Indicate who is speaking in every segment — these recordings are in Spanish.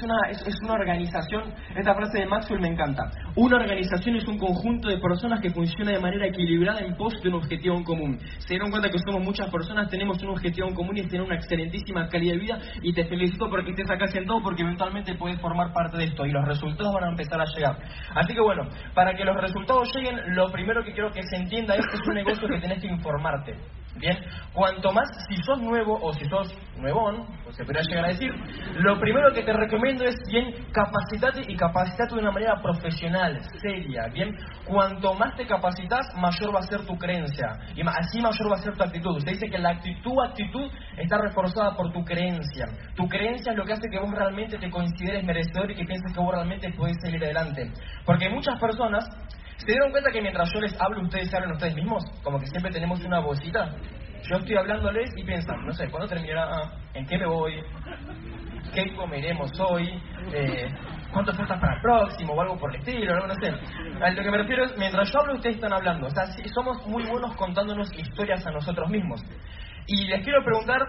Speaker 1: es una, es, una organización, esta frase de Maxwell me encanta. Una organización es un conjunto de personas que funciona de manera equilibrada en pos de un objetivo en común. Se dieron cuenta que somos muchas personas, tenemos un objetivo en común y es tener una excelentísima calidad de vida y te felicito porque estés acá sentado porque eventualmente puedes formar parte de esto y los resultados van a empezar a llegar. Así que bueno, para que los resultados lleguen, lo primero que quiero que se entienda es que es un negocio que tenés que informarte. Bien, cuanto más, si sos nuevo o si sos nuevón, o se podría llegar a decir, lo primero que te recomiendo es, bien, capacitate y capacitate de una manera profesional, seria, bien. Cuanto más te capacitas, mayor va a ser tu creencia, y así mayor va a ser tu actitud. Usted dice que la actitud, actitud está reforzada por tu creencia. Tu creencia es lo que hace que vos realmente te consideres merecedor y que pienses que vos realmente puedes seguir adelante. Porque muchas personas ¿Se dieron cuenta que mientras yo les hablo, ustedes se hablan ustedes mismos? Como que siempre tenemos una vocita. Yo estoy hablándoles y piensan, no sé, ¿cuándo terminará? Ah, ¿En qué me voy? ¿Qué comeremos hoy? Eh, ¿Cuántas para el próximo? O algo por el estilo, no, no sé. Lo que me refiero es, mientras yo hablo, ustedes están hablando. O sea, somos muy buenos contándonos historias a nosotros mismos. Y les quiero preguntar,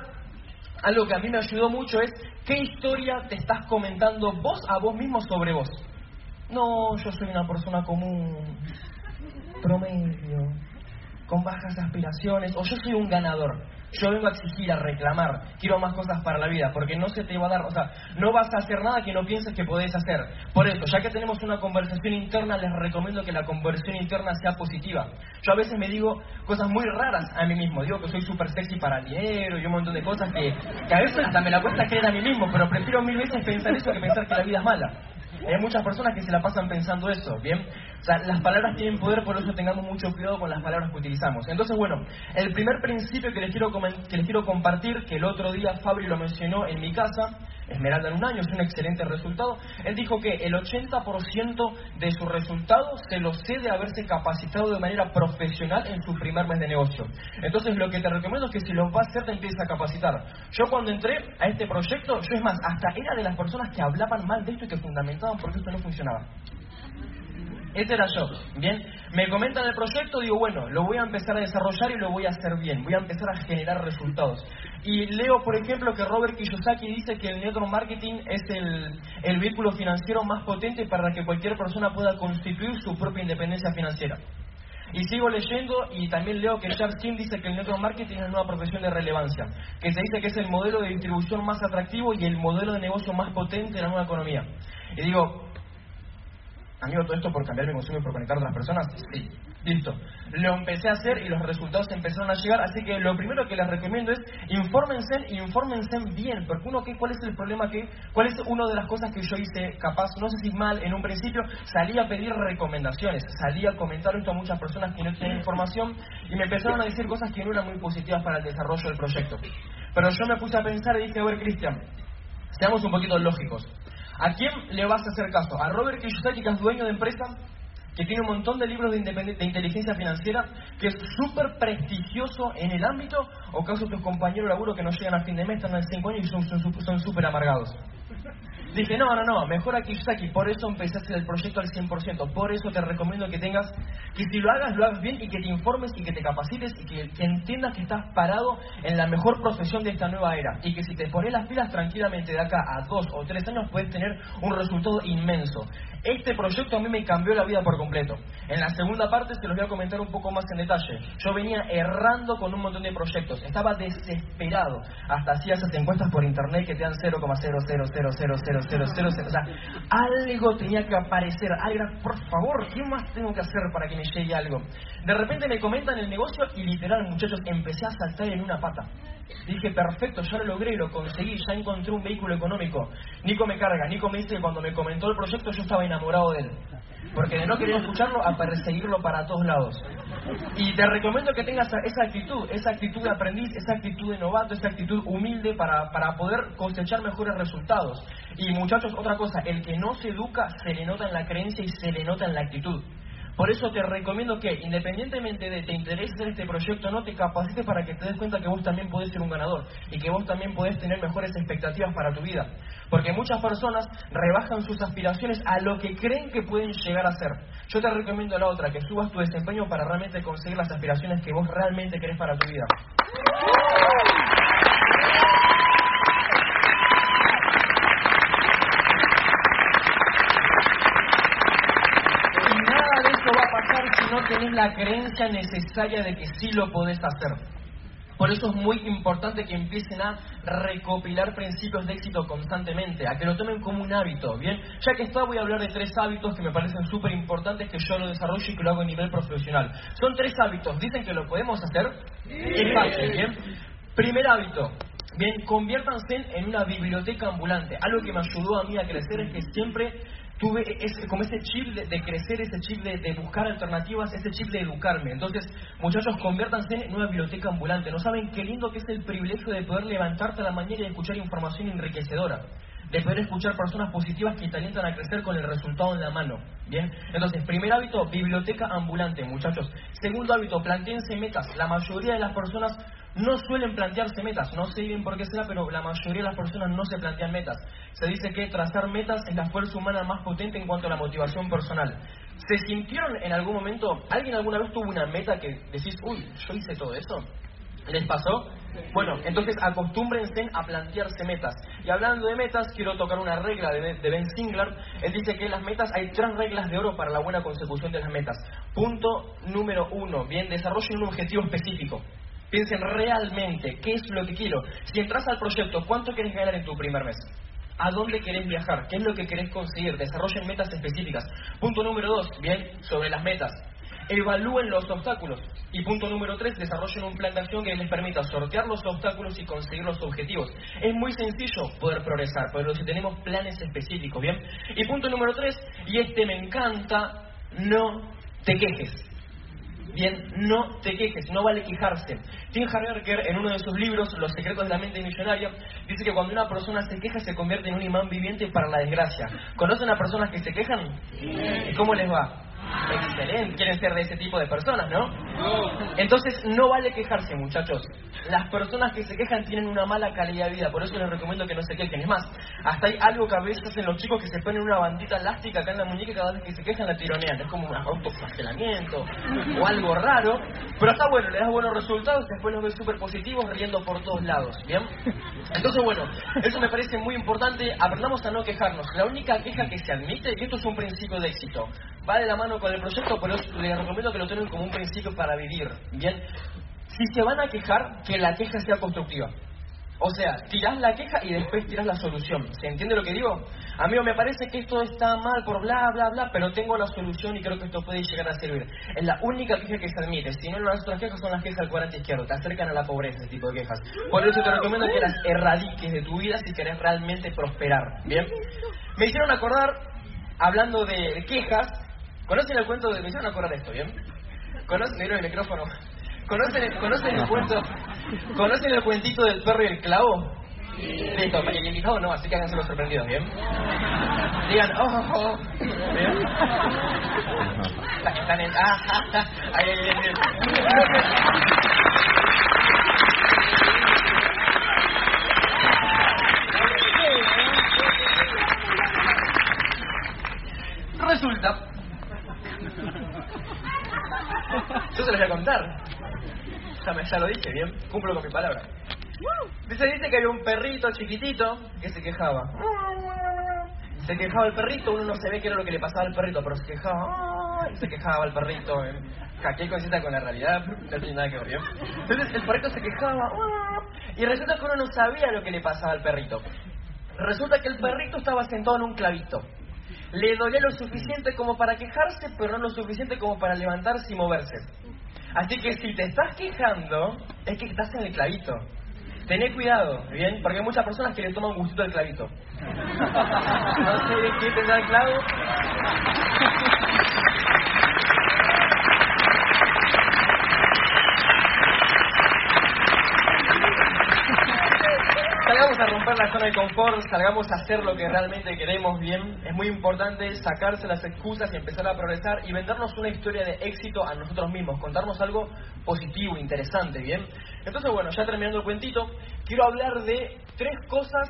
Speaker 1: algo que a mí me ayudó mucho es, ¿qué historia te estás comentando vos a vos mismo sobre vos? No, yo soy una persona común, promedio, con bajas aspiraciones, o yo soy un ganador. Yo vengo a exigir, a reclamar, quiero más cosas para la vida, porque no se te va a dar, o sea, no vas a hacer nada que no pienses que podés hacer. Por eso, ya que tenemos una conversación interna, les recomiendo que la conversión interna sea positiva. Yo a veces me digo cosas muy raras a mí mismo, digo que soy súper sexy para el dinero y un montón de cosas que, que a veces hasta me la cuesta creer a mí mismo, pero prefiero mil veces pensar eso que pensar que la vida es mala. Hay muchas personas que se la pasan pensando eso, ¿bien? O sea, las palabras tienen poder, por eso tengamos mucho cuidado con las palabras que utilizamos. Entonces, bueno, el primer principio que les quiero, que les quiero compartir, que el otro día Fabri lo mencionó en mi casa, Esmeralda en un año, es un excelente resultado. Él dijo que el 80% de su resultado se lo cede haberse capacitado de manera profesional en su primer mes de negocio. Entonces, lo que te recomiendo es que si lo vas a hacer, te empieces a capacitar. Yo cuando entré a este proyecto, yo es más, hasta era de las personas que hablaban mal de esto y que fundamentaban porque esto no funcionaba. Ese era yo. Bien, me comentan el proyecto, digo, bueno, lo voy a empezar a desarrollar y lo voy a hacer bien. Voy a empezar a generar resultados. Y leo, por ejemplo, que Robert Kiyosaki dice que el network marketing es el, el vehículo financiero más potente para que cualquier persona pueda constituir su propia independencia financiera. Y sigo leyendo y también leo que Charles Kim dice que el network marketing es una nueva profesión de relevancia, que se dice que es el modelo de distribución más atractivo y el modelo de negocio más potente en la nueva economía. Y digo, Amigo, todo esto por cambiar mi consumo y por conectar a otras personas, sí. Listo. Lo empecé a hacer y los resultados empezaron a llegar, así que lo primero que les recomiendo es infórmense, infórmense bien, porque uno, ¿qué, ¿cuál es el problema que, cuál es una de las cosas que yo hice capaz, no sé si mal en un principio, salí a pedir recomendaciones, salí a comentar esto a muchas personas que no tenían información y me empezaron a decir cosas que no eran muy positivas para el desarrollo del proyecto. Pero yo me puse a pensar y dije, a ver, Cristian, seamos un poquito lógicos. ¿A quién le vas a hacer caso? ¿A Robert Kiyosaki, que es dueño de empresa, que tiene un montón de libros de, de inteligencia financiera, que es súper prestigioso en el ámbito, o caso tus compañeros de laburo que no llegan a fin de mes, están en 5 años y son súper amargados? Dije, no, no, no, mejor aquí Kiyosaki, por eso empecé a hacer el proyecto al 100%, por eso te recomiendo que tengas, que si lo hagas, lo hagas bien y que te informes y que te capacites y que, entiendas que estás parado en la mejor profesión de esta nueva era y que si te pones las pilas tranquilamente de acá a dos o tres años puedes tener un resultado inmenso. Este proyecto a mí me cambió la vida por completo. En la segunda parte se los voy a comentar un poco más en detalle. Yo venía errando con un montón de proyectos, estaba desesperado, hasta hacía esas encuestas por internet que te dan 0,0000000 o sea, algo tenía que aparecer. Algo, por favor, ¿qué más tengo que hacer para que me llegue algo? De repente me comentan el negocio y literal, muchachos, empecé a saltar en una pata. Dije, perfecto, ya lo logré, lo conseguí, ya encontré un vehículo económico. Nico me carga, Nico me dice que cuando me comentó el proyecto yo estaba enamorado de él. Porque de no querer escucharlo a perseguirlo para todos lados. Y te recomiendo que tengas esa actitud, esa actitud de aprendiz, esa actitud de novato, esa actitud humilde para, para poder cosechar mejores resultados. Y muchachos, otra cosa, el que no se educa se le nota en la creencia y se le nota en la actitud. Por eso te recomiendo que, independientemente de te interese hacer este proyecto, no te capacites para que te des cuenta que vos también podés ser un ganador y que vos también podés tener mejores expectativas para tu vida. Porque muchas personas rebajan sus aspiraciones a lo que creen que pueden llegar a ser. Yo te recomiendo la otra, que subas tu desempeño para realmente conseguir las aspiraciones que vos realmente querés para tu vida. No tenés la creencia necesaria de que sí lo podés hacer. Por eso es muy importante que empiecen a recopilar principios de éxito constantemente, a que lo tomen como un hábito, ¿bien? Ya que está, voy a hablar de tres hábitos que me parecen súper importantes que yo lo desarrollo y que lo hago a nivel profesional. Son tres hábitos, ¿dicen que lo podemos hacer? Es fácil, ¿bien? Primer hábito, bien, conviértanse en una biblioteca ambulante. Algo que me ayudó a mí a crecer es que siempre tuve ese, como ese chip de, crecer, ese chip de, buscar alternativas, ese chip de educarme. Entonces, muchachos, conviértanse en una biblioteca ambulante. No saben qué lindo que es el privilegio de poder levantarte a la mañana y escuchar información enriquecedora de poder escuchar personas positivas que te alientan a crecer con el resultado en la mano. Bien, entonces, primer hábito, biblioteca ambulante, muchachos. Segundo hábito, planteense metas. La mayoría de las personas no suelen plantearse metas. No sé bien por qué será, pero la mayoría de las personas no se plantean metas. Se dice que trazar metas es la fuerza humana más potente en cuanto a la motivación personal. ¿Se sintieron en algún momento, alguien alguna vez tuvo una meta que decís, uy, yo hice todo eso? ¿Les pasó? Bueno, entonces acostúmbrense a plantearse metas. Y hablando de metas, quiero tocar una regla de Ben Singler. Él dice que las metas hay tres reglas de oro para la buena consecución de las metas. Punto número uno, bien, desarrollen un objetivo específico. Piensen realmente qué es lo que quiero. Si entras al proyecto, ¿cuánto quieres ganar en tu primer mes? ¿A dónde querés viajar? ¿Qué es lo que querés conseguir? Desarrollen metas específicas. Punto número dos, bien, sobre las metas. Evalúen los obstáculos. Y punto número tres, desarrollen un plan de acción que les permita sortear los obstáculos y conseguir los objetivos. Es muy sencillo poder progresar, pero si tenemos planes específicos, ¿bien? Y punto número tres, y este me encanta, no te quejes. Bien, no te quejes, no vale quejarse. Tim Harberger, en uno de sus libros, Los secretos de la mente millonaria, dice que cuando una persona se queja se convierte en un imán viviente para la desgracia. ¿Conocen a personas que se quejan? ¿Y cómo les va? Excelente, quieren ser de ese tipo de personas, ¿no? Entonces no vale quejarse, muchachos. Las personas que se quejan tienen una mala calidad de vida, por eso les recomiendo que no se quejen. Es más, hasta hay algo que a veces hacen los chicos que se ponen una bandita elástica acá en la muñeca y cada vez que se quejan la tironean. Es como un autoflagelamiento o algo raro, pero está bueno, le das buenos resultados, después los ves súper positivos riendo por todos lados, ¿bien? Entonces, bueno, eso me parece muy importante. Aprendamos a no quejarnos. La única queja que se admite, y esto es un principio de éxito, va de la mano con el proyecto, pero les recomiendo que lo tengan como un principio para vivir. Bien, si se van a quejar, que la queja sea constructiva. O sea, tirás la queja y después tirás la solución. ¿Se entiende lo que digo? Amigo, me parece que esto está mal por bla, bla, bla, pero tengo la solución y creo que esto puede llegar a servir. Es la única queja que se admite. Si no, las otras quejas son las quejas del cuadrante izquierdo. Te acercan a la pobreza, ese tipo de quejas. Por eso te recomiendo que las erradiques de tu vida si querés realmente prosperar. ¿Bien? Me hicieron acordar, hablando de quejas, ¿Conocen el cuento de... Me hicieron acordar esto, ¿bien? ¿Conocen el micrófono? ¿Conocen, el, ¿Conocen el cuento? ¿Conocen el cuentito del perro y el clavo? Listo, el invitado no, así que háganse los sorprendidos, ¿bien? Digan, oh, oh, oh. ¿bien? Están en... Ah, ah, ah. Ay, ay, ay, Resulta yo se los voy a contar. Ya, me, ya lo dije, bien, cumplo con mi palabra. Dice, dice que había un perrito chiquitito que se quejaba. Se quejaba el perrito, uno no se ve qué era lo que le pasaba al perrito, pero se quejaba, se quejaba el perrito. ¿eh? ¿Qué con la realidad? No tiene nada que ver, ¿bien? Entonces el perrito se quejaba, y resulta que uno no sabía lo que le pasaba al perrito. Resulta que el perrito estaba sentado en un clavito. Le dolía lo suficiente como para quejarse, pero no lo suficiente como para levantarse y moverse. Así que si te estás quejando, es que estás en el clavito. Tené cuidado, ¿bien? Porque hay muchas personas que le toman gustito al clavito. No sé de qué tendrá el clavo. salgamos a romper la zona de confort, salgamos a hacer lo que realmente queremos bien. Es muy importante sacarse las excusas y empezar a progresar y vendernos una historia de éxito a nosotros mismos, contarnos algo positivo, interesante, bien. Entonces, bueno, ya terminando el cuentito, quiero hablar de tres cosas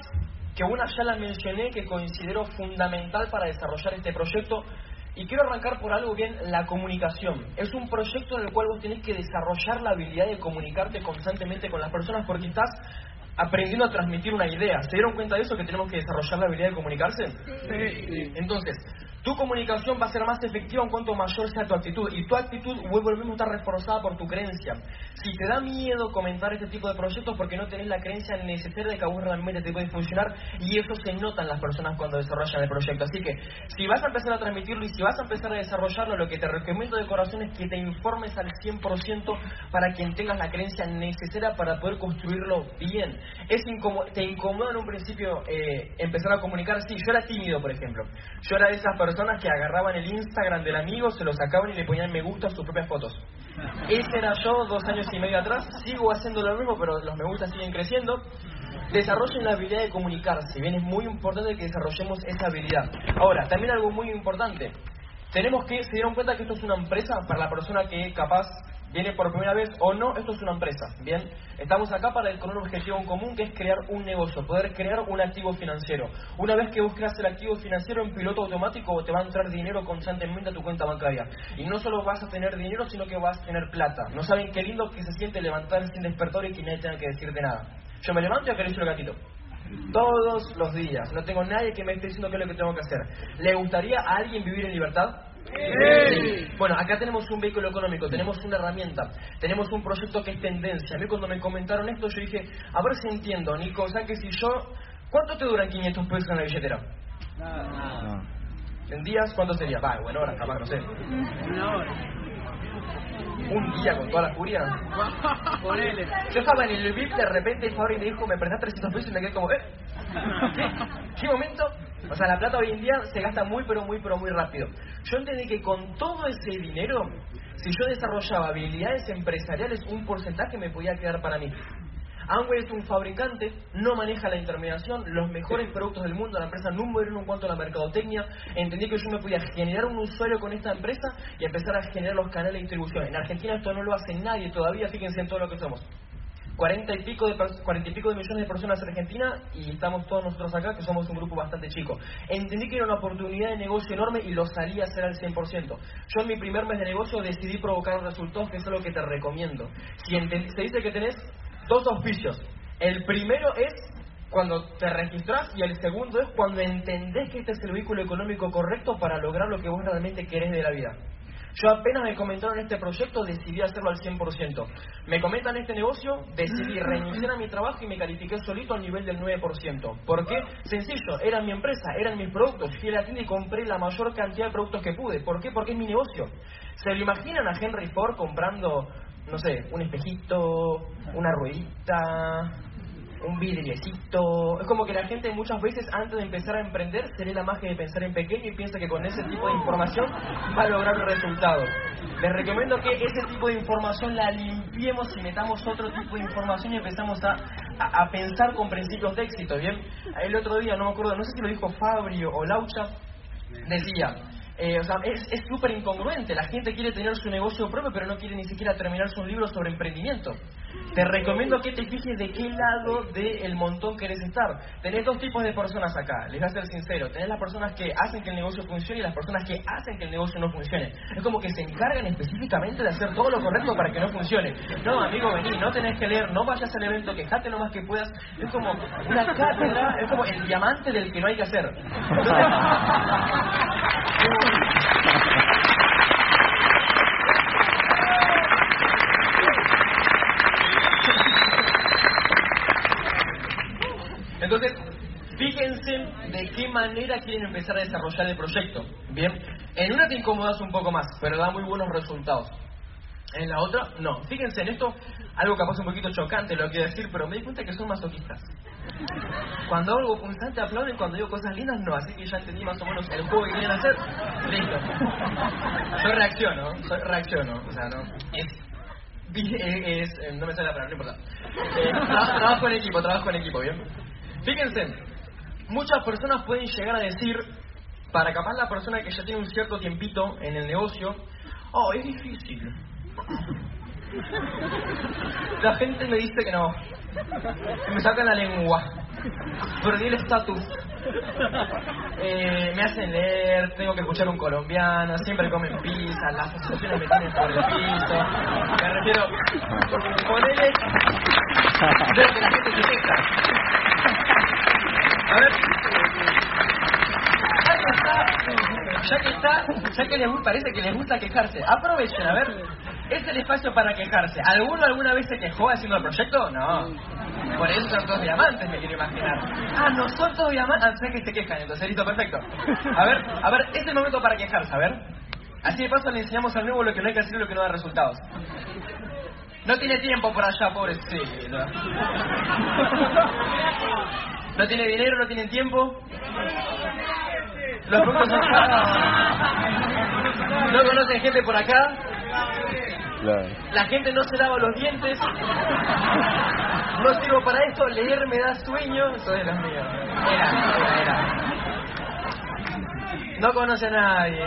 Speaker 1: que una ya la mencioné que considero fundamental para desarrollar este proyecto. Y quiero arrancar por algo bien, la comunicación. Es un proyecto en el cual vos tenés que desarrollar la habilidad de comunicarte constantemente con las personas porque estás aprendiendo a transmitir una idea. ¿Se dieron cuenta de eso, que tenemos que desarrollar la habilidad de comunicarse? Sí. Entonces, Tu comunicación va a ser más efectiva en cuanto mayor sea tu actitud. Y tu actitud, vuelve a estar reforzada por tu creencia. Si te da miedo comentar este tipo de proyectos porque no tenés la creencia necesaria de que a vos realmente te puede funcionar, y eso se nota en las personas cuando desarrollan el proyecto. Así que, si vas a empezar a transmitirlo y si vas a empezar a desarrollarlo, lo que te recomiendo de corazón es que te informes al 100% para que tengas la creencia necesaria para poder construirlo bien. Es te incomoda en un principio eh, empezar a comunicar. Sí, yo era tímido, por ejemplo. Yo era de esas personas personas que agarraban el Instagram del amigo, se lo sacaban y le ponían me gusta a sus propias fotos. Ese era yo dos años y medio atrás, sigo haciendo lo mismo, pero los me gusta siguen creciendo. Desarrollen la habilidad de comunicarse, bien, es muy importante que desarrollemos esa habilidad. Ahora, también algo muy importante, tenemos que se dieron cuenta que esto es una empresa para la persona que capaz viene por primera vez o no, esto es una empresa. Bien, estamos acá para con un objetivo en común que es crear un negocio, poder crear un activo financiero. Una vez que vos creas el activo financiero en piloto automático, te va a entrar dinero constantemente a tu cuenta bancaria. Y no solo vas a tener dinero, sino que vas a tener plata. No saben qué lindo que se siente levantar sin despertar y que nadie tenga que decirte nada. Yo me levanto y acaricio el gatito. Todos los días. No tengo nadie que me esté diciendo qué es lo que tengo que hacer. ¿Le gustaría a alguien vivir en libertad? Bueno, acá tenemos un vehículo económico, tenemos una herramienta, tenemos un proyecto que es tendencia. A mí cuando me comentaron esto yo dije, a ver si entiendo, Nico, o sea que si yo... ¿Cuánto te duran 500 pesos en la billetera? Nada. ¿En días cuánto sería? Va, bueno, horas, capaz, no sé. Una hora. Un día con toda la furia. Yo estaba en el VIP, de repente Fabri me dijo, me prestás 300 pesos y me quedé como, ¿eh? ¿Qué? ¿Qué momento? O sea, la plata hoy en día se gasta muy, pero muy, pero muy rápido. Yo entendí que con todo ese dinero, si yo desarrollaba habilidades empresariales, un porcentaje me podía quedar para mí. Amway es un fabricante, no maneja la intermediación, los mejores productos del mundo, la empresa número uno en cuanto a la mercadotecnia. Entendí que yo me podía generar un usuario con esta empresa y empezar a generar los canales de distribución. En Argentina esto no lo hace nadie todavía, fíjense en todo lo que somos. 40 y pico de, 40 y pico de millones de personas en Argentina y estamos todos nosotros acá, que somos un grupo bastante chico. Entendí que era una oportunidad de negocio enorme y lo salí a hacer al 100%. Yo en mi primer mes de negocio decidí provocar resultados, que es lo que te recomiendo. Si se dice que tenés dos auspicios. El primero es cuando te registras y el segundo es cuando entendés que este es el vehículo económico correcto para lograr lo que vos realmente querés de la vida. Yo apenas me comentaron este proyecto, decidí hacerlo al 100%. Me comentan este negocio, decidí renunciar a mi trabajo y me califiqué solito al nivel del 9%. ¿Por qué? Sencillo, era mi empresa, eran mis productos. Fui a la tienda y compré la mayor cantidad de productos que pude. ¿Por qué? Porque es mi negocio. ¿Se lo imaginan a Henry Ford comprando, no sé, un espejito, una ruedita, un vidriecito. Es como que la gente muchas veces antes de empezar a emprender se lee la magia de pensar en pequeño y piensa que con ese tipo de información va a lograr resultados. Les recomiendo que ese tipo de información la limpiemos y metamos otro tipo de información y empezamos a, a, pensar con principios de éxito, ¿bien? El otro día, no me acuerdo, no sé si lo dijo Fabio o Laucha, decía, eh, o sea, es súper incongruente. La gente quiere tener su negocio propio, pero no quiere ni siquiera terminar su libro sobre emprendimiento. Te recomiendo que te fijes de qué lado del montón querés estar. Tenés dos tipos de personas acá, les voy a ser sincero. Tenés las personas que hacen que el negocio funcione y las personas que hacen que el negocio no funcione. Es como que se encargan específicamente de hacer todo lo correcto para que no funcione. No, amigo, vení, no tenés que leer, no vayas al evento, quejate lo más que puedas. Es como una cátedra, es como el diamante del que no hay que hacer. fíjense de qué manera quieren empezar a desarrollar el proyecto. Bien, en una te incomodas un poco más, pero da muy buenos resultados. En la otra, no. Fíjense en esto, algo capaz un poquito chocante lo quiero decir, pero me di cuenta que son masoquistas. Cuando algo punzante aplauden, cuando digo cosas lindas, no. Así que ya entendí más o menos el juego que quieren hacer. Listo. Yo reacciono, yo reacciono. O sea, no. Es, es, no me sale la palabra, no importa. Eh, trabajo en equipo, trabajo en equipo, ¿bien? Fíjense, muchas personas pueden llegar a decir, para capaz la persona que ya tiene un cierto tiempito en el negocio, oh, es difícil. La gente me dice que no. Me sacan la lengua. Perdí el estatus. Eh, me hacen leer, tengo que escuchar un colombiano, siempre comen pizza, las asociaciones me tienen por el piso. Me refiero, ponele, veo que la gente se queja. A ver, ahí está. ya que está, ya que les parece que les gusta quejarse, aprovechen, a ver, es el espacio para quejarse. ¿Alguno alguna vez se quejó haciendo el proyecto? No. Por eso son todos diamantes, me quiero imaginar. Ah, no son todos diamantes, ah, sé que se quejan, entonces listo, perfecto. A ver, a ver, es el momento para quejarse, a ver. Así de paso le enseñamos al nuevo lo que no hay que hacer y lo que no da resultados. No tiene tiempo por allá, pobrecito. No tiene dinero, no tiene tiempo. Los productos son caros. No conocen gente por acá. La gente no se lava los dientes. No sirvo para esto. Leer me da sueño. Eso de los míos. Era, era, era. No conoce a nadie.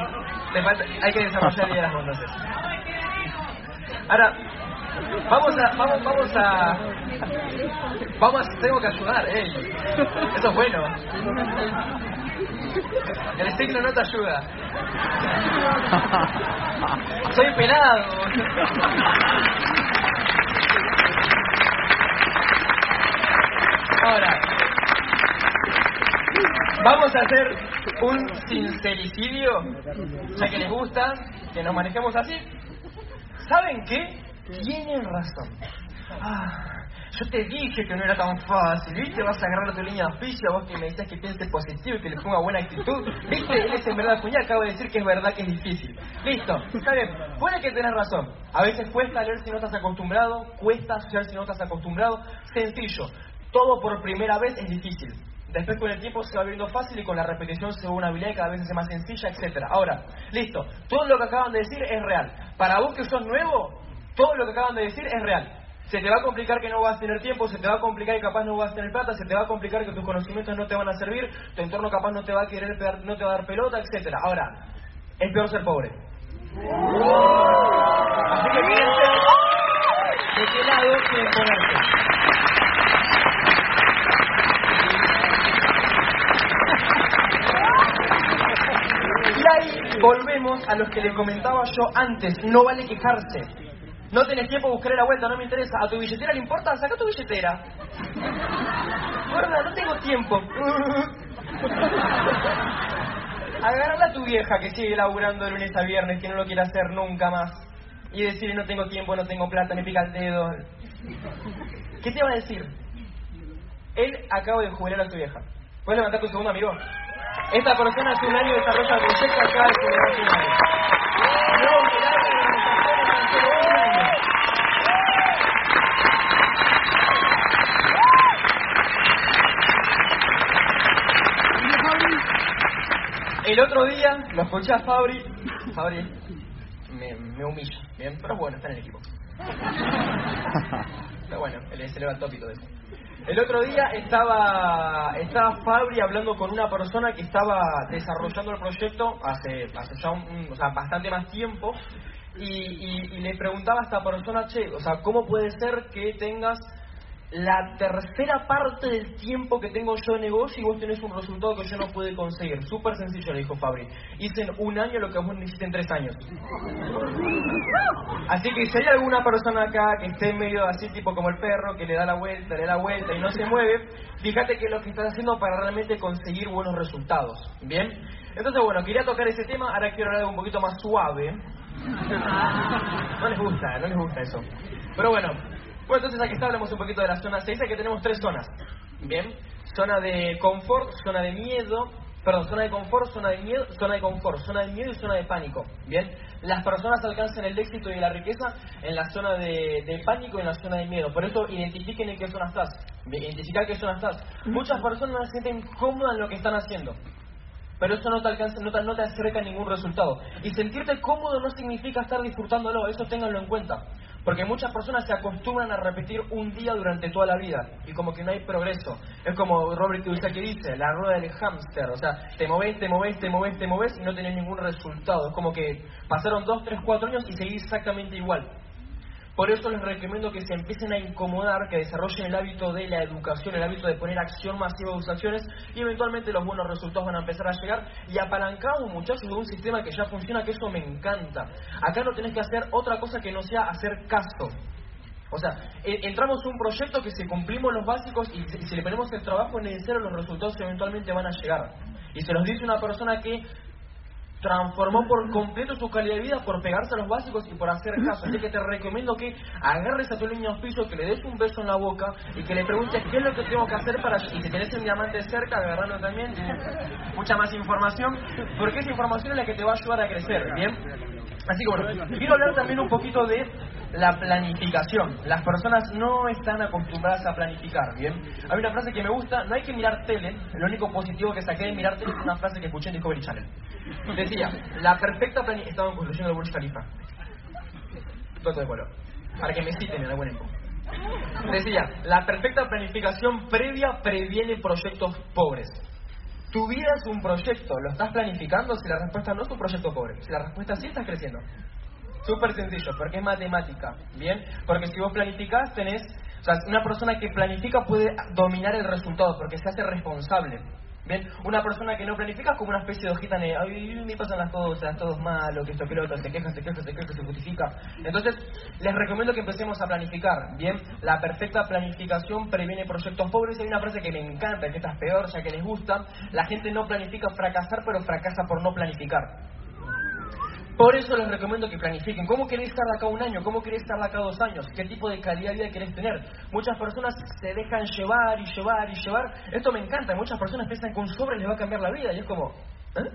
Speaker 1: Le falta- hay que desarrollar liderazgo entonces. Ahora, vamos a, vamos, vamos a, vamos tengo que ayudar, eh. Eso es bueno. El signo no te ayuda. Soy pelado. Ahora, vamos a hacer un sincericidio, ya que les gusta que nos manejemos así. ¿Saben qué? Tienen razón. Ah, yo te dije que no era tan fácil, ¿viste? Vas a agarrar tu línea de oficio, vos que me decías que piense positivo y que le ponga buena actitud. ¿Viste? Él es en verdad cuñado, acabo de decir que es verdad que es difícil. Listo, está bien. Puede que tenés razón. A veces cuesta leer si no estás acostumbrado, cuesta asociar si no estás acostumbrado. Sencillo. Todo por primera vez es difícil. Después con el tiempo se va viendo fácil y con la repetición se va una habilidad y cada vez hace más sencilla, etcétera. Ahora, listo. Todo lo que acaban de decir es real. Para vos que sos nuevo, todo lo que acaban de decir es real. Se te va a complicar que no vas a tener tiempo, se te va a complicar que capaz no vas a tener plata, se te va a complicar que tus conocimientos no te van a servir, tu entorno capaz no te va a querer no te va a dar pelota, etcétera. Ahora, es peor ser pobre. Así que fíjense de qué lado quieren ponerse. Y ahí volvemos a los que les comentaba yo antes, no vale quejarse. No tenés tiempo, buscaré la vuelta, no me interesa. ¿A tu billetera le importa? Saca tu billetera. Gorda, no tengo tiempo. Agarrala a tu vieja que sigue laburando de lunes a viernes, que no lo quiere hacer nunca más. Y decirle no tengo tiempo, no tengo plata, me pica el dedo. ¿Qué te va a decir? Él acaba de jubilar a su vieja. ¿Puedes levantar tu segundo amigo? Esta persona hace un año desarrolla el proyecto acaba de jubilar a su madre. No, mirá, organizaciones en solo un año. El otro día lo escuché a Fabri. Fabri me, me humilla, ¿bien? Pero bueno, está en el equipo. Pero bueno, él se levantó y todo eso. El otro día estaba, estaba Fabri hablando con una persona que estaba desarrollando el proyecto hace, hace ya un- o sea, bastante más tiempo y, y- y le preguntaba a esta persona, che, o sea, ¿cómo puede ser que tengas la tercera parte del tiempo que tengo yo de negocio y vos tenés un resultado que yo no pude conseguir? Súper sencillo, le dijo Fabri. Hice en un año lo que vos necesitas en tres años. Así que si hay alguna persona acá que esté medio así, tipo como el perro, que le da la vuelta, le da la vuelta y no se mueve, fíjate que es lo que estás haciendo para realmente conseguir buenos resultados. ¿Bien? Entonces, bueno, quería tocar ese tema, ahora quiero hablar algo un poquito más suave. No les gusta, no les gusta eso. Pero bueno, pues entonces aquí está, hablamos un poquito de la zona. Se dice que tenemos tres zonas. ¿Bien? Zona de confort, zona de miedo, perdón, zona de confort, zona de miedo, zona de confort, zona de miedo y zona de pánico. ¿Bien? Las personas alcanzan el éxito y la riqueza en la zona de, de pánico y en la zona de miedo. Por eso identifiquen en qué zona estás. Identificar qué zona estás. Muchas personas se sienten cómodas en lo que están haciendo. Pero eso no te alcanza, no te, no te acerca a ningún resultado. Y sentirte cómodo no significa estar disfrutándolo, eso ténganlo en cuenta. Porque muchas personas se acostumbran a repetir un día durante toda la vida y como que no hay progreso. Es como Robert Kiyosaki dice, la rueda del hámster. O sea, te moves, te moves, te moves, te moves y no tenés ningún resultado. Es como que pasaron dos, tres, cuatro años y seguís exactamente igual. Por eso les recomiendo que se empiecen a incomodar, que desarrollen el hábito de la educación, el hábito de poner acción masiva de sus acciones y eventualmente los buenos resultados van a empezar a llegar y apalancados muchachos de un sistema que ya funciona, que eso me encanta. Acá no tenés que hacer otra cosa que no sea hacer caso. O sea, e- entramos en un proyecto que si cumplimos los básicos y si, si le ponemos el trabajo necesario, los resultados eventualmente van a llegar. Y se los dice una persona que transformó por completo su calidad de vida por pegarse a los básicos y por hacer caso. Así que te recomiendo que agarres a tu niño auspicio, que le des un beso en la boca y que le preguntes qué es lo que tengo que hacer para... Y si tenés un diamante cerca, agarrarlo también. Mucha más información, porque esa información es la que te va a ayudar a crecer, ¿bien? Así que bueno, quiero hablar también un poquito de la planificación. Las personas no están acostumbradas a planificar, ¿bien? Hay una frase que me gusta, no hay que mirar tele, lo único positivo que saqué de mirar tele es una frase que escuché en Discovery Channel. Decía, la perfecta planificación... Estaba en construcción del Burj Khalifa. Todo de color. Para que me citen en algún. Decía, la perfecta planificación previa previene proyectos pobres. Tu vida es un proyecto, ¿lo estás planificando? Si la respuesta no es un proyecto pobre, si la respuesta sí estás creciendo. Súper sencillo, porque es matemática, ¿bien? Porque si vos planificás, tenés... O sea, una persona que planifica puede dominar el resultado, porque se hace responsable. Bien, una persona que no planifica es como una especie de hojita negra. Ay, me pasan las cosas, todo es malo, que esto, que lo otro, se queja, se queja, se queja, se justifica. Entonces, les recomiendo que empecemos a planificar. Bien, la perfecta planificación previene proyectos pobres. Hay una frase que me encanta, que esta es peor, ya que les gusta. La gente no planifica fracasar, pero fracasa por no planificar. Por eso les recomiendo que planifiquen. ¿Cómo queréis estar acá un año? ¿Cómo queréis estar acá dos años? ¿Qué tipo de calidad de vida queréis tener? Muchas personas se dejan llevar y llevar y llevar. Esto me encanta. Muchas personas piensan que un sobre les va a cambiar la vida. Y es como, ¿eh?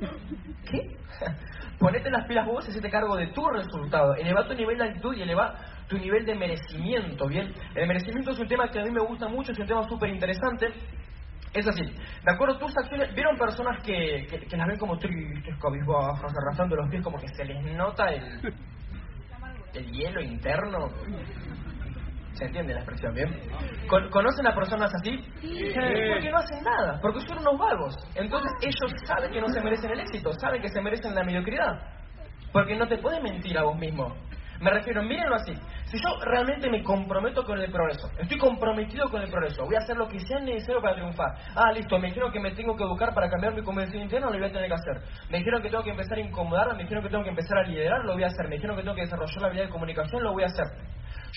Speaker 1: ¿Qué? Ponete las pilas vos y te cargo de tu resultado. Eleva tu nivel de actitud y eleva tu nivel de merecimiento, ¿bien? El merecimiento es un tema que a mí me gusta mucho, es un tema súper interesante. Es así, de acuerdo tus acciones, ¿vieron personas que, que, las ven como tristes, cabizbajas, arrastrando los pies, como que se les nota el, el hielo interno? ¿Se entiende la expresión, bien? ¿Conocen a personas así? Sí. Porque no hacen nada, porque son unos vagos. Entonces ellos saben que no se merecen el éxito, saben que se merecen la mediocridad. Porque no te puedes mentir a vos mismo. Me refiero, mírenlo así. Si yo realmente me comprometo con el progreso, estoy comprometido con el progreso, voy a hacer lo que sea necesario para triunfar. Ah, listo, me dijeron que me tengo que educar para cambiar mi convención interna, lo voy a tener que hacer. Me dijeron que tengo que empezar a incomodar, me dijeron que tengo que empezar a liderar, lo voy a hacer. Me dijeron que tengo que desarrollar la habilidad de comunicación, lo voy a hacer.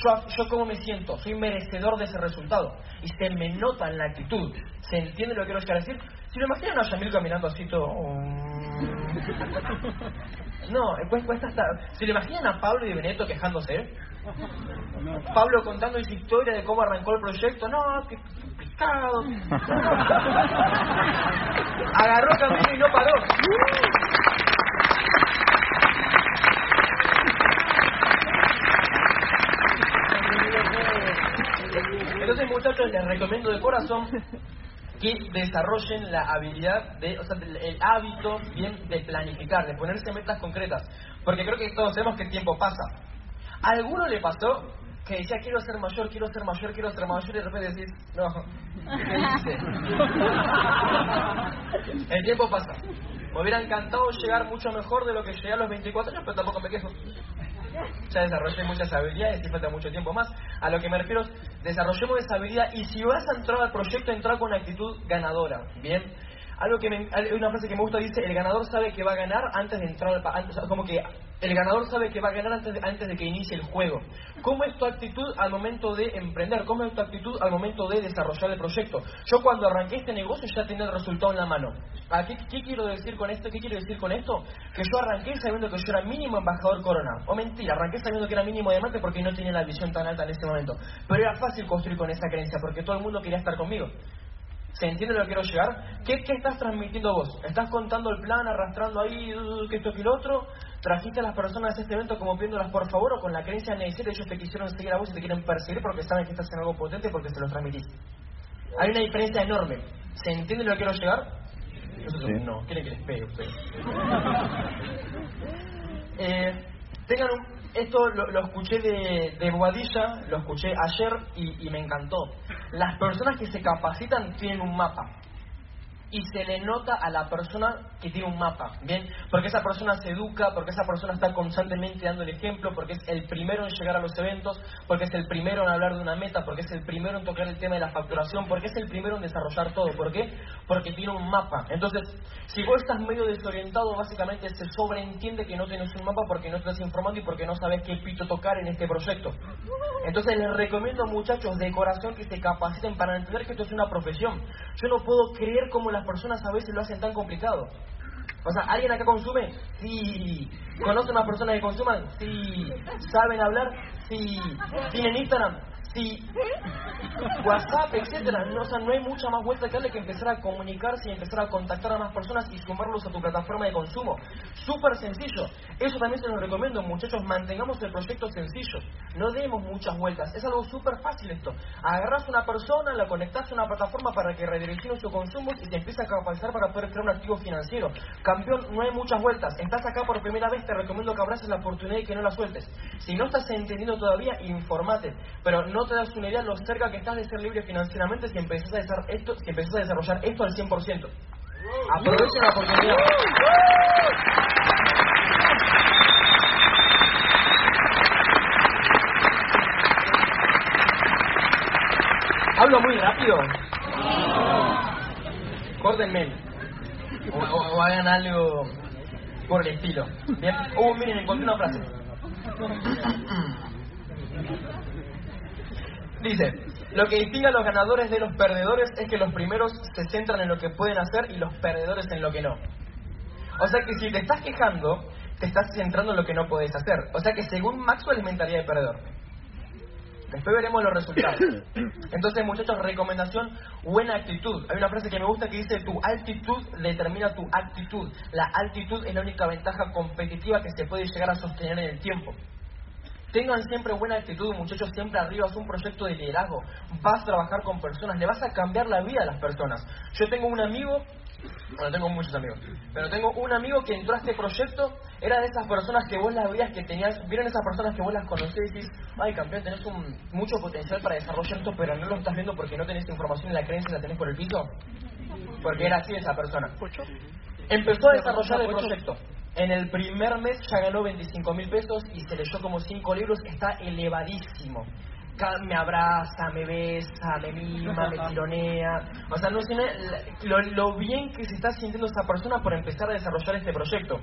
Speaker 1: Yo, yo cómo me siento, soy merecedor de ese resultado. Y se me nota en la actitud. ¿Se entiende lo que quiero llegar a decir? Si lo imaginan a Yamil caminando así todo... No, pues cuesta hasta... ¿Se le imaginan a Pablo y Benedetto quejándose? Pablo contando su historia de cómo arrancó el proyecto. No, qué picado. Agarró camino y no paró. Entonces, muchachos, les recomiendo de corazón que desarrollen la habilidad de, o sea, el hábito bien de planificar, de ponerse metas concretas, porque creo que todos sabemos que el tiempo pasa. ¿A alguno le pasó que decía quiero ser mayor, quiero ser mayor, quiero ser mayor y de repente decís, no, el tiempo pasa. Me hubiera encantado llegar mucho mejor de lo que llegué a los 24 años, pero tampoco me quejo ya desarrollé muchas habilidades y falta mucho tiempo más. A lo que me refiero es, desarrollemos esa habilidad y si vas a entrar al proyecto, entrar con actitud ganadora, ¿bien? Algo que me, una frase que me gusta dice, el ganador sabe que va a ganar antes de entrar al... como que el ganador sabe que va a ganar antes de, antes de que inicie el juego. ¿Cómo es tu actitud al momento de emprender? ¿Cómo es tu actitud al momento de desarrollar el proyecto? Yo cuando arranqué este negocio ya tenía el resultado en la mano. qué, qué, quiero decir con esto? ¿Qué quiero decir con esto? Que yo arranqué sabiendo que yo era mínimo embajador corona. O mentira, arranqué sabiendo que era mínimo diamante porque no tenía la visión tan alta en ese momento. Pero era fácil construir con esa creencia porque todo el mundo quería estar conmigo. ¿Se entiende lo que quiero llegar? ¿Qué, ¿Qué, estás transmitiendo vos? ¿Estás contando el plan, arrastrando ahí que esto y lo otro? ¿Trajiste a las personas a este evento como pidiéndolas por favor o con la creencia necesaria ellos te quisieron seguir a vos y te quieren perseguir porque saben que estás en algo potente porque se lo transmitís? Hay una diferencia enorme. ¿Se entiende lo que quiero llegar? no, quieren que les pegue ustedes. eh, tengan un, esto lo, escuché de, de Boadilla, lo escuché ayer y, y me encantó. Las personas que se capacitan tienen un mapa y se le nota a la persona que tiene un mapa, ¿bien? Porque esa persona se educa, porque esa persona está constantemente dando el ejemplo, porque es el primero en llegar a los eventos, porque es el primero en hablar de una meta, porque es el primero en tocar el tema de la facturación, porque es el primero en desarrollar todo. ¿Por qué? Porque tiene un mapa. Entonces, si vos estás medio desorientado, básicamente se sobreentiende que no tienes un mapa porque no estás informando y porque no sabes qué pito tocar en este proyecto. Entonces, les recomiendo, muchachos, de corazón que se capaciten para entender que esto es una profesión. Yo no puedo creer cómo las personas a veces lo hacen tan complicado. O sea, ¿alguien acá consume? Sí. ¿Conoce una persona que consuman? Sí. ¿Saben hablar? Sí. ¿Tienen Instagram? Sí. WhatsApp, etcétera. No, o sea, no hay mucha más vuelta que darle que empezar a comunicarse y empezar a contactar a más personas y sumarlos a tu plataforma de consumo. Súper sencillo. Eso también se los recomiendo, muchachos. Mantengamos el proyecto sencillo. No demos muchas vueltas. Es algo súper fácil esto. Agarras una persona, la conectas a una plataforma para que redireccione sus consumos y te empieza a capacitar para poder crear un activo financiero. Campeón, no hay muchas vueltas. Estás acá por primera vez, te recomiendo que abraces la oportunidad y que no la sueltes. Si no estás entendiendo todavía, informate. Pero no te das una idea lo cerca que estás de ser libre financieramente si empezás a desarrollar esto, si empezás a desarrollar esto al 100%. Aprovechen la oportunidad. ¿Hablo muy rápido? Córdenme. O, hagan algo por el estilo. Bien. Uh, miren, encontré una frase. Dice, lo que distingue a los ganadores de los perdedores es que los primeros se centran en lo que pueden hacer y los perdedores en lo que no. O sea que si te estás quejando, te estás centrando en lo que no puedes hacer. O sea que según Maxwell es mentalidad de perdedor. Después veremos los resultados. Entonces, muchachos, recomendación, buena actitud. Hay una frase que me gusta que dice, tu altitud determina tu actitud. La altitud es la única ventaja competitiva que se puede llegar a sostener en el tiempo. Tengan siempre buena actitud, muchachos, siempre arriba. Es un proyecto de liderazgo. Vas a trabajar con personas, le vas a cambiar la vida a las personas. Yo tengo un amigo, bueno, tengo muchos amigos, pero tengo un amigo que entró a este proyecto, era de esas personas que vos las veías que tenías, vieron esas personas que vos las conocés y decís, ay campeón, tenés un, mucho potencial para desarrollar esto, pero no lo estás viendo porque no tenés información y la creencia la tenés por el piso. Porque era así esa persona. Empezó a desarrollar el proyecto. En el primer mes ya ganó 25 mil pesos y se leyó como 5 libros, está elevadísimo. Me abraza, me besa, me mima, me tironea. O sea, no sé lo, lo bien que se está sintiendo esa persona por empezar a desarrollar este proyecto.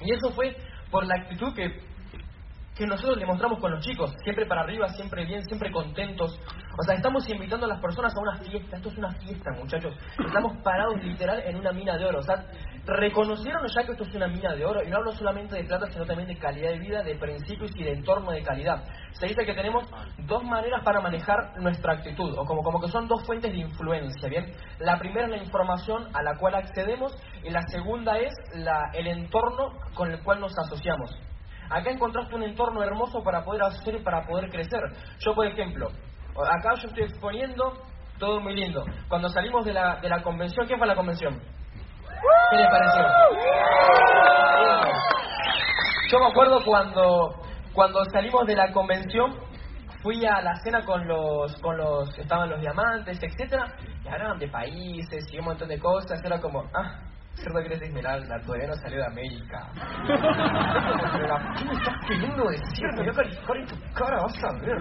Speaker 1: Y eso fue por la actitud que, que nosotros le mostramos con los chicos. Siempre para arriba, siempre bien, siempre contentos. O sea, estamos invitando a las personas a una fiesta. Esto es una fiesta, muchachos. Estamos parados literal en una mina de oro. O sea, reconocieron ya que esto es una mina de oro. Y no hablo solamente de plata, sino también de calidad de vida, de principios y de entorno de calidad. Se dice que tenemos dos maneras para manejar nuestra actitud, o como, como que son dos fuentes de influencia, ¿bien? La primera es la información a la cual accedemos y la segunda es la, el entorno con el cual nos asociamos. Acá encontraste un entorno hermoso para poder hacer y para poder crecer. Yo, por ejemplo, acá yo estoy exponiendo todo muy lindo. Cuando salimos de la, de la convención, ¿qué fue la convención? ¿Qué les pareció? Yo me acuerdo cuando, cuando salimos de la convención, fui a la cena con los, con los, estaban los diamantes, etcétera, y hablaban de países y un montón de cosas, era como, ah, cierto que eres de Esmeralda, todavía no salió de América. ¿Qué me estás queriendo decir? Me voy a calificar en tu cara, vas a ver.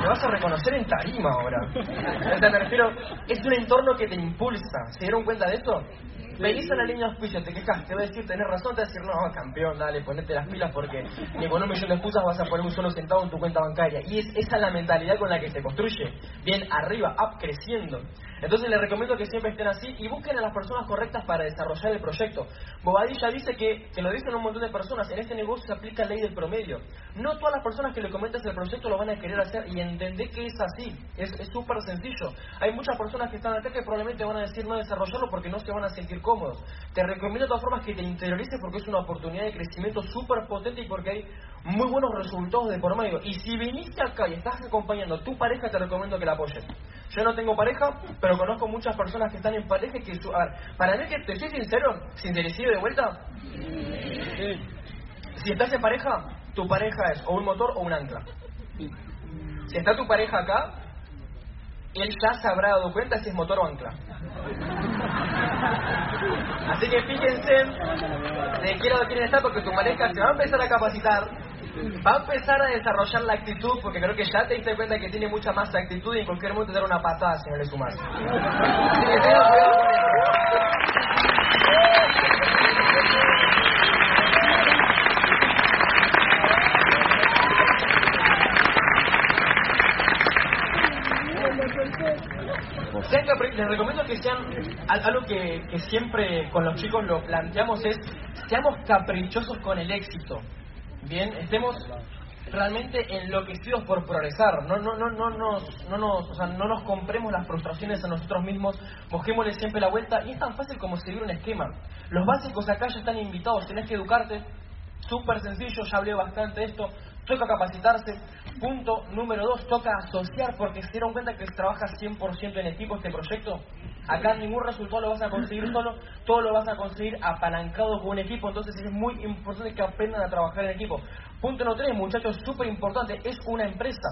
Speaker 1: Me vas a reconocer en tarima ahora. O sea, me refiero, es un entorno que te impulsa. ¿Se dieron cuenta de esto? Venís a la línea de auspicio, te quejas, te va a decir, tenés razón, te va a decir, no, campeón, dale, ponete las pilas porque ni con un millón de excusas vas a poner un solo centavo en tu cuenta bancaria. Y es esa la mentalidad con la que se construye. Bien arriba, up, creciendo. Entonces les recomiendo que siempre estén así y busquen a las personas correctas para desarrollar el proyecto. Bobadilla dice que, que lo dicen un montón de personas, en este negocio se aplica la ley del promedio. No todas las personas que le comentas el proyecto lo van a querer hacer y entender que es así. Es súper sencillo. Hay muchas personas que están acá que probablemente van a decir no desarrollarlo porque no se van a sentir cómodos. Te recomiendo de todas formas que te interiorices porque es una oportunidad de crecimiento súper potente y porque hay muy buenos resultados de por medio. Y si viniste acá y estás acompañando a tu pareja, te recomiendo que la apoyes. Yo no tengo pareja, pero conozco muchas personas que están en pareja y que... su- a ver, para mí, que te soy sincero, sincericidio de vuelta, si estás en pareja, tu pareja es o un motor o un ancla. Si está tu pareja acá, él ya se habrá dado cuenta si es motor o ancla. Así que fíjense de qué lado quieren porque tu pareja se va a empezar a capacitar, va a empezar a desarrollar la actitud porque creo que ya te diste cuenta que tiene mucha más actitud y en cualquier momento te dará una patada si no le sumas. Así que cuidado con. Capri- les recomiendo que sean, algo que, que siempre con los chicos lo planteamos es, seamos caprichosos con el éxito. Bien, estemos realmente enloquecidos por progresar. No, no, no, no, nos, no, nos, o sea, no nos compremos las frustraciones a nosotros mismos, busquémosle siempre la vuelta. Y es tan fácil como seguir un esquema. Los básicos acá ya están invitados, tenés que educarte. Súper sencillo, ya hablé bastante de esto. Toca capacitarse. Punto número dos, toca asociar, porque se dieron cuenta que trabaja 100% en equipo este proyecto. Acá ningún resultado lo vas a conseguir solo, todo lo vas a conseguir apalancado con un equipo, entonces es muy importante que aprendan a trabajar en equipo. Punto número tres, muchachos, súper importante, es una empresa.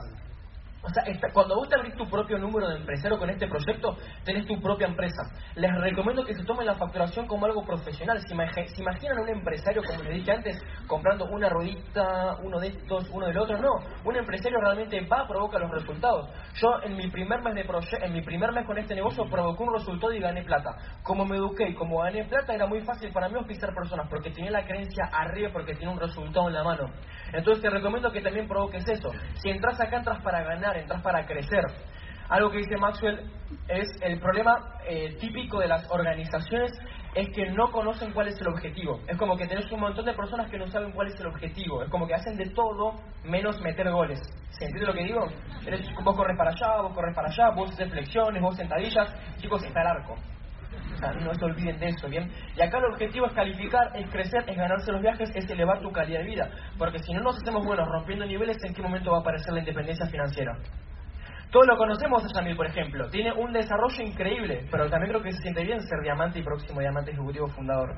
Speaker 1: O sea, cuando vos te abrís tu propio número de empresario con este proyecto, tenés tu propia empresa. Les recomiendo que se tomen la facturación como algo profesional. Si, se imaginan un empresario, como les dije antes, comprando una ruedita, uno de estos, uno del otro, no. Un empresario realmente va, a provocar los resultados. Yo en mi primer mes de en mi primer mes con este negocio provoqué un resultado y gané plata. Como me eduqué y como gané plata, era muy fácil para mí auspiciar personas porque tenía la creencia arriba, porque tenía un resultado en la mano. Entonces te recomiendo que también provoques eso. Si entras acá, entras para ganar, entras para crecer. Algo que dice Maxwell es el problema eh, típico de las organizaciones es que no conocen cuál es el objetivo. Es como que tenés un montón de personas que no saben cuál es el objetivo. Es como que hacen de todo menos meter goles. ¿Se entiende lo que digo? vos corres para allá, vos corres para allá, vos haces flexiones, vos sentadillas. Chicos, está el arco no se olviden de eso, ¿bien? Y acá el objetivo es calificar, es crecer, es ganarse los viajes, es elevar tu calidad de vida. Porque si no nos hacemos buenos rompiendo niveles, ¿en qué momento va a aparecer la independencia financiera? Todos lo conocemos a Yamil, por ejemplo. Tiene un desarrollo increíble, pero también creo que se siente bien ser diamante y próximo diamante ejecutivo fundador.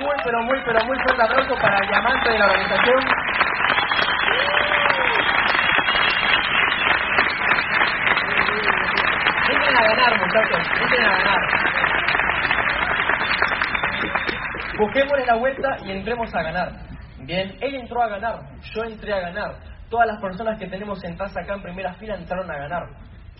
Speaker 1: muy, pero muy, pero muy fuerte aplauso para el diamante de la organización. a ganar, muchachos. Entren a ganar. Busquémosle la vuelta y entremos a ganar. Bien, él entró a ganar, yo entré a ganar. Todas las personas que tenemos sentadas acá en primera fila entraron a ganar.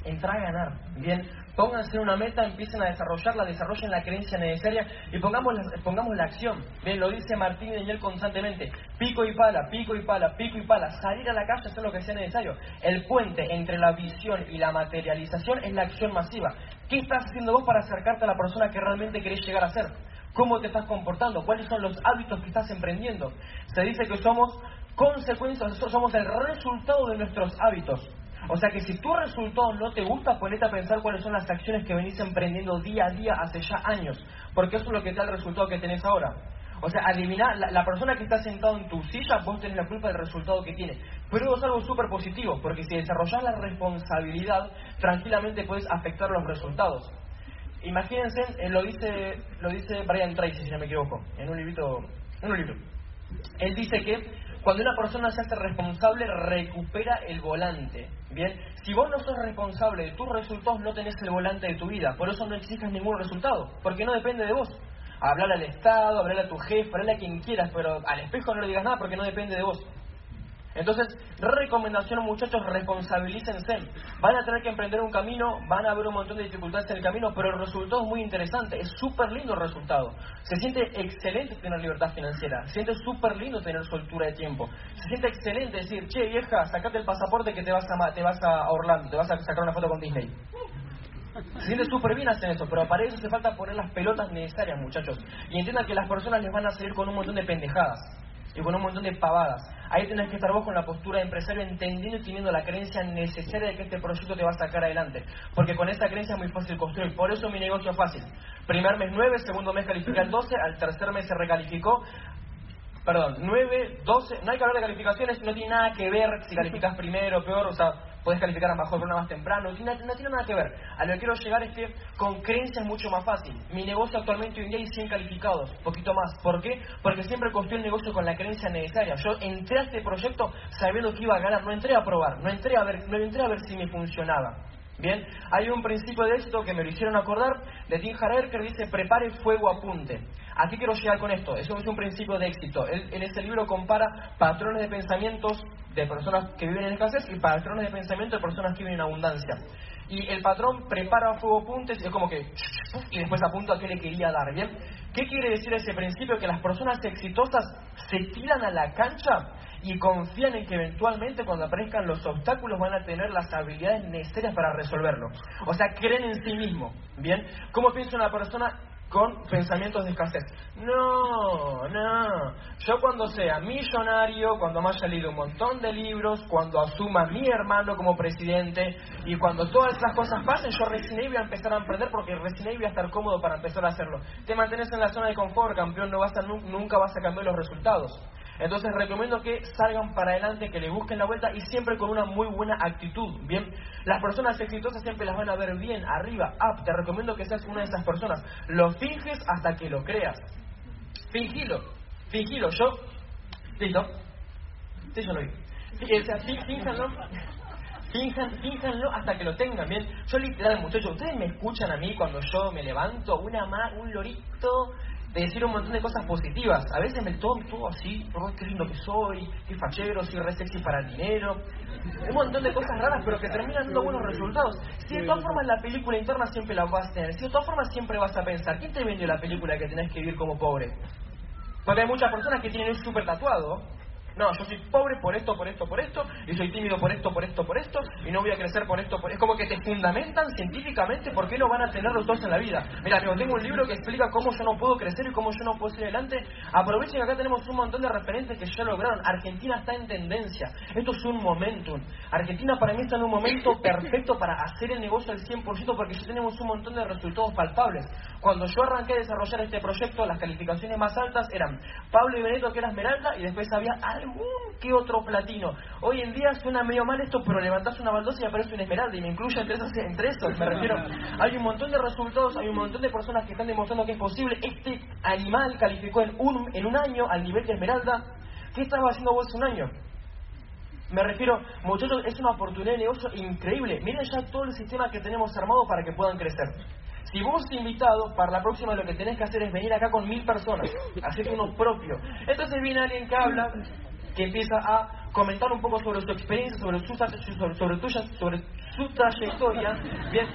Speaker 1: Entra a ganar. Bien, pónganse una meta, empiecen a desarrollarla, desarrollen la creencia necesaria y pongamos la, pongamos la acción. Bien, lo dice Martín Daniel constantemente, pico y pala, pico y pala, pico y pala, salir a la calle, hacer lo que sea necesario. El puente entre la visión y la materialización es la acción masiva. ¿Qué estás haciendo vos para acercarte a la persona que realmente querés llegar a ser? ¿Cómo te estás comportando? ¿Cuáles son los hábitos que estás emprendiendo? Se dice que somos consecuencias, somos el resultado de nuestros hábitos. O sea que si tu resultado no te gusta, ponete a pensar cuáles son las acciones que venís emprendiendo día a día hace ya años, porque eso es lo que da el resultado que tenés ahora. O sea, adivina, la, persona que está sentado en tu silla, vos tenés la culpa del resultado que tiene. Pero es algo súper positivo, porque si desarrollas la responsabilidad, tranquilamente puedes afectar los resultados. Imagínense, eh, lo dice lo dice Brian Tracy, si no me equivoco, en un librito, en un libro. Él dice que cuando una persona se hace responsable, recupera el volante. Bien, si vos no sos responsable de tus resultados, no tenés el volante de tu vida. Por eso no exijas ningún resultado, porque no depende de vos. Hablar al Estado, hablar a tu jefe, hablar a quien quieras, pero al espejo no le digas nada porque no depende de vos. Entonces, recomendación muchachos, responsabilícense. Van a tener que emprender un camino, van a haber un montón de dificultades en el camino, pero el resultado es muy interesante, es súper lindo el resultado. Se siente excelente tener libertad financiera, se siente súper lindo tener soltura de tiempo, se siente excelente decir, che vieja, sacate el pasaporte que te vas a, te vas a Orlando, te vas a sacar una foto con Disney. Se siente súper bien hacer eso, pero para eso hace falta poner las pelotas necesarias, muchachos. Y entiendan que las personas les van a salir con un montón de pendejadas y con un montón de pavadas. Ahí tenés que estar vos con la postura de empresario entendiendo y teniendo la creencia necesaria de que este proyecto te va a sacar adelante. Porque con esa creencia es muy fácil construir. Por eso mi negocio es fácil. Primer mes 9, segundo mes califica el 12, al tercer mes se recalificó. Perdón, 9, 12, no hay que hablar de calificaciones, no tiene nada que ver si calificas primero peor, o sea, puedes calificar a mejor una más temprano, no tiene, nada que ver. A lo que quiero llegar es que con creencia es mucho más fácil. Mi negocio actualmente hoy en día hay 100 calificados, poquito más. ¿Por qué? Porque siempre construí el negocio con la creencia necesaria. Yo entré a este proyecto sabiendo que iba a ganar, no entré a probar, no entré a ver, no entré a ver si me funcionaba. Bien, hay un principio de éxito que me lo hicieron acordar de Tim Harrer que dice prepare fuego apunte. Aquí quiero llegar con esto, eso es un principio de éxito. En este libro compara patrones de pensamientos de personas que viven en escasez y patrones de pensamiento de personas que viven en abundancia. y el patrón prepara a fuego puntes, es como que y después apunta a qué le quería dar, ¿bien? ¿Qué quiere decir ese principio? Que las personas exitosas se tiran a la cancha y confían en que eventualmente cuando aparezcan los obstáculos van a tener las habilidades necesarias para resolverlo. O sea, creen en sí mismo, ¿bien? ¿Cómo piensa una persona con pensamientos de escasez. No, no. Yo cuando sea millonario, cuando me haya leído un montón de libros, cuando asuma mi hermano como presidente y cuando todas esas cosas pasen, yo recién ahí voy a empezar a emprender porque recién ahí voy a estar cómodo para empezar a hacerlo. Te mantienes en la zona de confort, campeón, no vas a, nunca vas a cambiar los resultados. Entonces recomiendo que salgan para adelante, que le busquen la vuelta y siempre con una muy buena actitud. Bien, las personas exitosas siempre las van a ver bien, arriba, up. Te recomiendo que seas una de esas personas. Lo finges hasta que lo creas. Fingilo, fingilo. Yo, listo. Sí, yo lo vi. O sea, fínjanlo. Fíjanlo hasta que lo tengan, ¿bien? Yo literal, muchachos, ustedes me escuchan a mí cuando yo me levanto, una más, un lorito, de decir un montón de cosas positivas. A veces me tomo todo así, qué lindo que soy, qué fachero, soy re sexy para el dinero. Un montón de cosas raras, pero que terminan dando buenos resultados. Si de todas formas la película interna siempre la vas a tener, si de todas formas siempre vas a pensar, ¿quién te vendió la película que tenés que vivir como pobre? Porque hay muchas personas que tienen un súper tatuado no, yo soy pobre por esto, por esto, por esto, y soy tímido por esto, por esto, por esto, y no voy a crecer por esto, por... Es como que te fundamentan científicamente por qué no van a tener los dos en la vida. Mira, amigo, tengo un libro que explica cómo yo no puedo crecer y cómo yo no puedo seguir adelante. Aprovechen que acá tenemos un montón de referentes que ya lograron. Argentina está en tendencia. Esto es un momentum. Argentina para mí está en un momento perfecto para hacer el negocio al 100% porque ya tenemos un montón de resultados palpables. Cuando yo arranqué a desarrollar este proyecto, las calificaciones más altas eran Pablo y Benito, que era Esmeralda, y después había algún que otro platino. Hoy en día suena medio mal esto, pero levantás una baldosa y aparece un Esmeralda, y me incluye entre esos, me refiero. Hay un montón de resultados, hay un montón de personas que están demostrando que es posible. Este animal calificó en un, en un año al nivel de Esmeralda. ¿Qué estaba haciendo vos un año? Me refiero, muchachos, es una oportunidad de negocio increíble. Miren ya todo el sistema que tenemos armado para que puedan crecer. Si vos invitado, para la próxima lo que tenés que hacer es venir acá con mil personas, hacer uno propio. Entonces viene alguien que habla, que empieza a comentar un poco sobre su experiencia, sobre su, sobre, sobre tuya, sobre su trayectoria. Bien,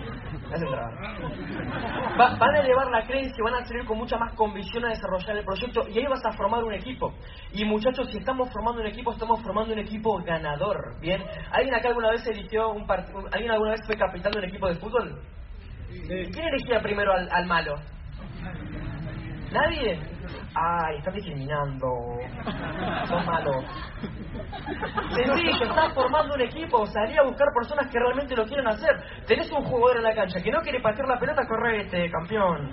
Speaker 1: Va, van a elevar la creencia, van a salir con mucha más convicción a desarrollar el proyecto y ahí vas a formar un equipo. Y muchachos, si estamos formando un equipo, estamos formando un equipo ganador. Bien, ¿alguien acá alguna vez eligió un partido? ¿Alguien alguna vez fue capitán de un equipo de fútbol? ¿Quién elegía primero al, malo? ¿Nadie? Ay, están discriminando. Son malos. Sencillo, estás formando un equipo. Salí a buscar personas que realmente lo quieren hacer. Tenés un jugador en la cancha que no quiere patear la pelota, este campeón.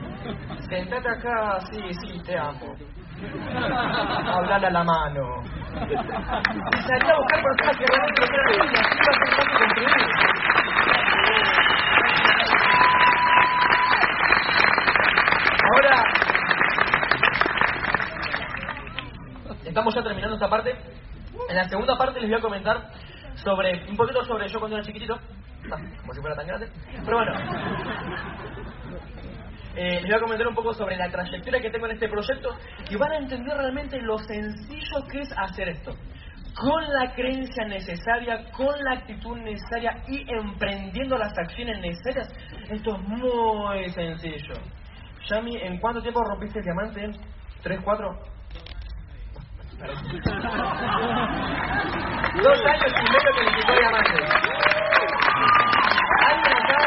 Speaker 1: Sentate acá, sí, sí, te amo. Hablar a la mano. Y salí a buscar personas que realmente lo quieren hacer. Y así construir. Ahora, estamos ya terminando esta parte. En la segunda parte les voy a comentar sobre un poquito sobre yo cuando era chiquitito, como si fuera tan grande, pero bueno. Eh, les voy a comentar un poco sobre la trayectoria que tengo en este proyecto y van a entender realmente lo sencillo que es hacer esto. Con la creencia necesaria, con la actitud necesaria y emprendiendo las acciones necesarias, esto es muy sencillo. Yami, ¿en cuánto tiempo rompiste el diamante? ¿Tres, cuatro? Dos años y medio que necesitó diamante. ¿Alguien acá?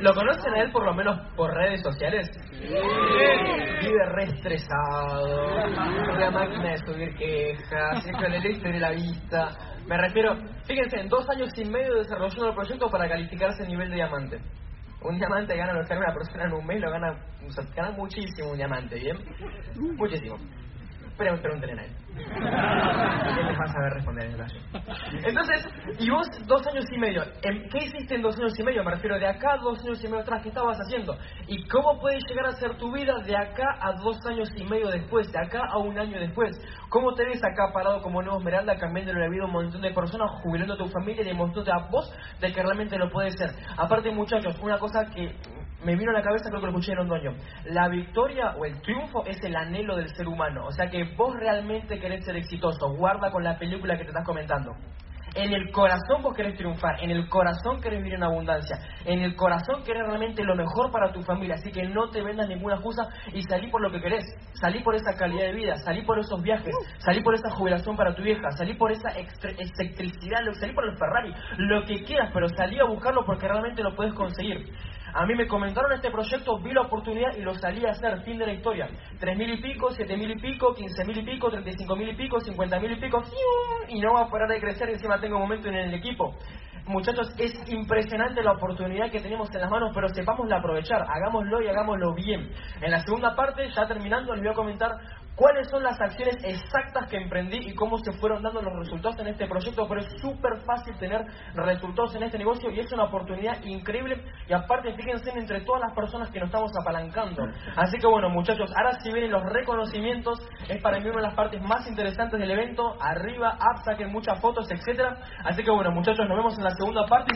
Speaker 1: ¿Lo conocen a él por lo menos por redes sociales? Vive re estresado, una máquina de subir quejas, el este de la vista. Me refiero, fíjense, en dos años y medio desarrollando el proyecto para calificarse a nivel de diamante. Un diamante gana lo que una persona en un mes, lo gana, gana muchísimo un diamante, ¿bien? Muchísimo. Pero pregúntenle a él. Él les va a saber responder en Entonces, y vos dos años y medio, ¿qué hiciste en dos años y medio? Me refiero de acá a dos años y medio atrás, ¿qué estabas haciendo? ¿Y cómo puedes llegar a ser tu vida de acá a dos años y medio después, de acá a un año después? ¿Cómo te ves acá parado como nuevo Esmeralda, cambiando la vida a un montón de personas, jubilando a tu familia y demostrándote a vos de que realmente lo puedes ser? Aparte, muchachos, una cosa que me vino a la cabeza, creo que lo escuché en Londoño. La victoria o el triunfo es el anhelo del ser humano. O sea que vos realmente querés ser exitoso. Guarda con la película que te estás comentando. En el corazón vos querés triunfar, en el corazón querés vivir en abundancia, en el corazón querés realmente lo mejor para tu familia, así que no te vendas ninguna excusa y salí por lo que querés, salí por esa calidad de vida, salí por esos viajes, salí por esa jubilación para tu vieja, salí por esa electricidad, salí por el Ferrari, lo que quieras, pero salí a buscarlo porque realmente lo puedes conseguir. A mí me comentaron este proyecto, vi la oportunidad y lo salí a hacer, fin de la historia. Tres mil y pico, siete mil y pico, quince mil y pico, treinta y cinco mil y pico, cincuenta mil y pico, y no va a parar de crecer, encima tengo un momento en el equipo. Muchachos, es impresionante la oportunidad que tenemos en las manos, pero sepamos la aprovechar, hagámoslo y hagámoslo bien. En la segunda parte, ya terminando, les voy a comentar cuáles son las acciones exactas que emprendí y cómo se fueron dando los resultados en este proyecto, pero es súper fácil tener resultados en este negocio y es una oportunidad increíble y aparte fíjense entre todas las personas que nos estamos apalancando. Así que bueno muchachos, ahora si vienen los reconocimientos, es para mí una de las partes más interesantes del evento, arriba, up, saquen muchas fotos, etcétera. Así que bueno muchachos, nos vemos en la segunda parte.